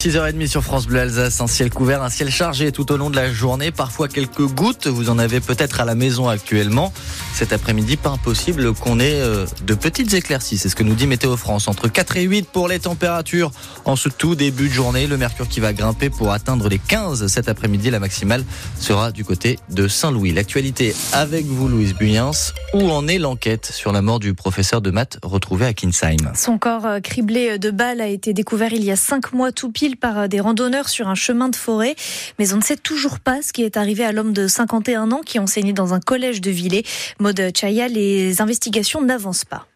6h30 sur France Bleu Alsace, un ciel couvert, un ciel chargé tout au long de la journée, parfois quelques gouttes, vous en avez peut-être à la maison actuellement. Cet après-midi, pas impossible qu'on ait euh, de petites éclaircies, c'est ce que nous dit Météo France. Entre 4 et 8 pour les températures en ce tout début de journée, le mercure qui va grimper pour atteindre les 15 cet après-midi, la maximale sera du côté de Saint-Louis. L'actualité avec vous Louise Buyens, où en est l'enquête sur la mort du professeur de maths retrouvé à Kinsheim? Son corps euh, criblé de balles a été découvert il y a 5 mois tout pile par euh, des randonneurs sur un chemin de forêt. Mais on ne sait toujours pas ce qui est arrivé à l'homme de 51 ans qui enseignait dans un collège de Villers. Mode Chaya, les investigations n'avancent pas.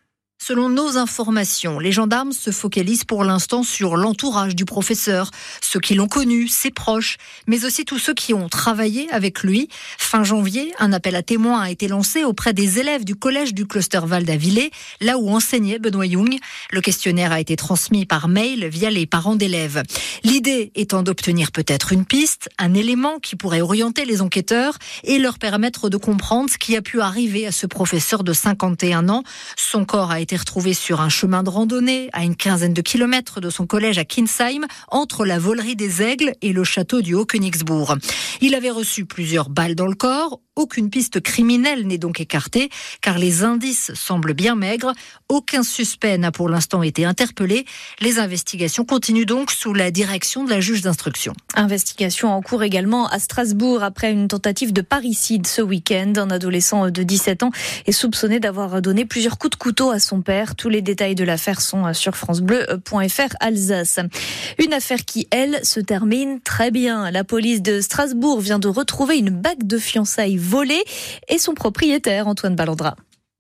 Selon nos informations, les gendarmes se focalisent pour l'instant sur l'entourage du professeur, ceux qui l'ont connu, ses proches, mais aussi tous ceux qui ont travaillé avec lui. Fin janvier, un appel à témoins a été lancé auprès des élèves du collège du cluster Val d'Avillé, là où enseignait Benoît Young. Le questionnaire a été transmis par mail via les parents d'élèves. L'idée étant d'obtenir peut-être une piste, un élément qui pourrait orienter les enquêteurs et leur permettre de comprendre ce qui a pu arriver à ce professeur de 51 ans. Son corps a été retrouvé sur un chemin de randonnée à une quinzaine de kilomètres de son collège à Kinsheim, entre la volerie des Aigles et le château du Haut-Königsbourg. Il avait reçu plusieurs balles dans le corps, aucune piste criminelle n'est donc écartée, car les indices semblent bien maigres. Aucun suspect n'a pour l'instant été interpellé. Les investigations continuent donc sous la direction de la juge d'instruction. Investigation en cours également à Strasbourg après une tentative de parricide ce week-end. Un adolescent de 17 ans est soupçonné d'avoir donné plusieurs coups de couteau à son Tous les détails de l'affaire sont sur francebleu.fr Alsace. Une affaire qui, elle, se termine très bien. La police de Strasbourg vient de retrouver une bague de fiançailles volé et son propriétaire, Antoine Ballandra.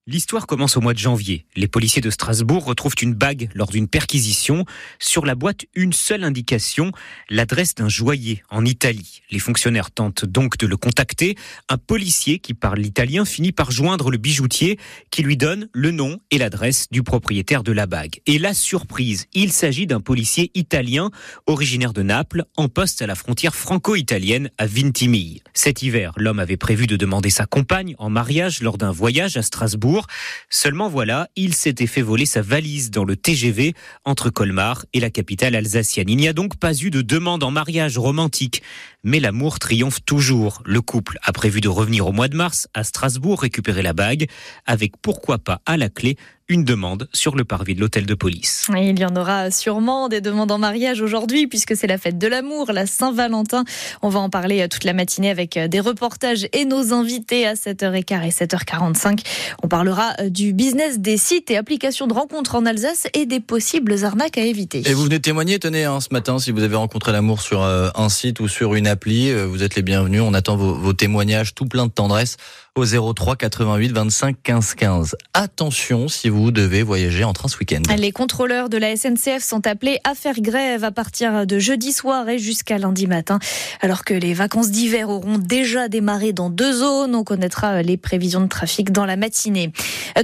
L'histoire commence au mois de janvier. Les policiers de Strasbourg retrouvent une bague lors d'une perquisition. Sur la boîte, une seule indication, l'adresse d'un joaillier en Italie. Les fonctionnaires tentent donc de le contacter. Un policier qui parle l'italien finit par joindre le bijoutier qui lui donne le nom et l'adresse du propriétaire de la bague. Et la surprise, il s'agit d'un policier italien originaire de Naples en poste à la frontière franco-italienne à Vintimille. Cet hiver, l'homme avait prévu de demander sa compagne en mariage lors d'un voyage à Strasbourg Seulement voilà, il s'était fait voler sa valise dans le TGV entre Colmar et la capitale alsacienne. Il n'y a donc pas eu de demande en mariage romantique. Mais l'amour triomphe toujours. Le couple a prévu de revenir au mois de mars à Strasbourg récupérer la bague, avec pourquoi pas à la clé une demande sur le parvis de l'hôtel de police. il y en aura sûrement des demandes en mariage aujourd'hui puisque c'est la fête de l'amour, la Saint-Valentin. On va en parler euh, toute la matinée avec euh, des reportages et nos invités à 7h15 et 7h45. On parlera euh, du business des sites et applications de rencontres en Alsace et des possibles arnaques à éviter. Et vous venez témoigner, tenez, hein, ce matin, si vous avez rencontré l'amour sur un site ou sur une appli, vous êtes les bienvenus. On attend vos, vos témoignages tout plein de tendresse au 03 88 25 15 15. Attention si vous devez voyager en train ce week-end. Les contrôleurs de la SNCF sont appelés à faire grève à partir de jeudi soir et jusqu'à lundi matin. Alors que les vacances d'hiver auront déjà démarré dans deux zones, on connaîtra les prévisions de trafic dans la matinée.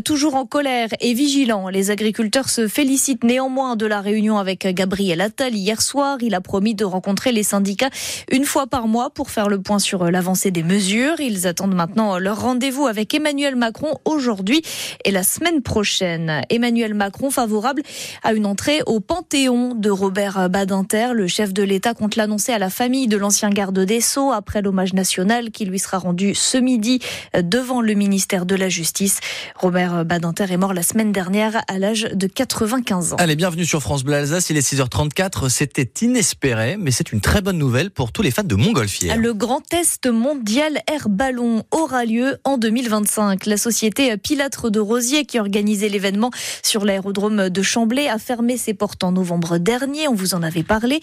Toujours en colère et vigilants, les agriculteurs se félicitent néanmoins de la réunion avec Gabriel Attal hier soir. Il a promis de rencontrer les syndicats une fois par mois pour faire le point sur l'avancée des mesures. Ils attendent maintenant leur rendez-vous avec Emmanuel Macron aujourd'hui et la semaine prochaine. Emmanuel Macron favorable à une entrée au Panthéon de Robert Badinter. Le chef de l'État compte l'annoncer à la famille de l'ancien garde des Sceaux après l'hommage national qui lui sera rendu ce midi devant le ministère de la Justice. Robert Badinter est mort la semaine dernière à l'âge de 95 ans. Allez, bienvenue sur France Bleu Alsace. Il est 6h34. C'était inespéré, mais c'est une très bonne nouvelle pour tous les fans de Montgolfière. Le grand test mondial Air Ballon aura lieu en 2025. La société Pilâtre de Rosier, qui organisait l'événement sur l'aérodrome de Chamblay, a fermé ses portes en novembre dernier. On vous en avait parlé.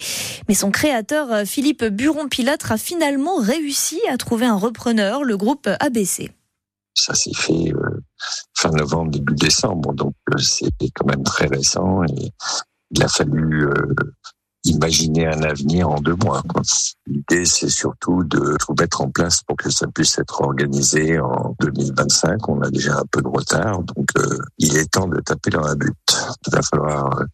Mais son créateur, Philippe Buron-Pilâtre, a finalement réussi à trouver un repreneur, le groupe ABC. Ça s'est fait euh, fin novembre, début décembre, donc euh, c'est quand même très récent et il a fallu euh, imaginer un avenir en deux mois. L'idée, c'est surtout de tout mettre en place pour que ça puisse être organisé en 2025. On a déjà un peu de retard, donc euh, il est temps de taper dans la butte. Il va falloir euh,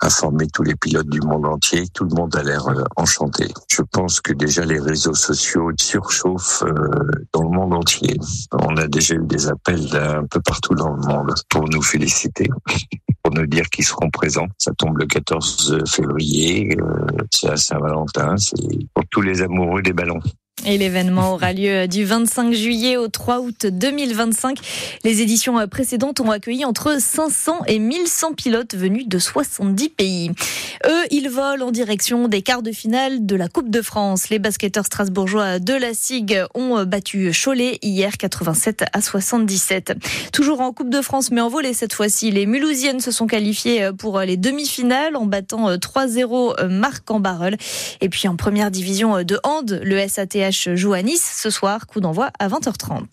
informer tous les pilotes du monde entier. Tout le monde a l'air euh, enchanté. Je pense que déjà les réseaux sociaux surchauffent dans le monde entier. On a déjà eu des appels d'un peu partout dans le monde pour nous féliciter nous dire qu'ils seront présents. Ça tombe le 14 février, c'est à Saint-Valentin, c'est pour tous les amoureux des ballons. Et l'événement aura lieu du 25 juillet au 3 août 2025. Les éditions précédentes ont accueilli entre 500 et 1100 pilotes venus de 70 pays. Eux, ils volent en direction des quarts de finale de la Coupe de France. Les basketteurs strasbourgeois de la SIG ont battu Cholet hier 87 à 77. Toujours en Coupe de France, mais en volée cette fois-ci, les Mulhousiennes se sont qualifiées pour les demi-finales en battant 3-0 Marc en Barreul. Et puis en première division de hand, le SATH joue à Nice ce soir, coup d'envoi à 20h30.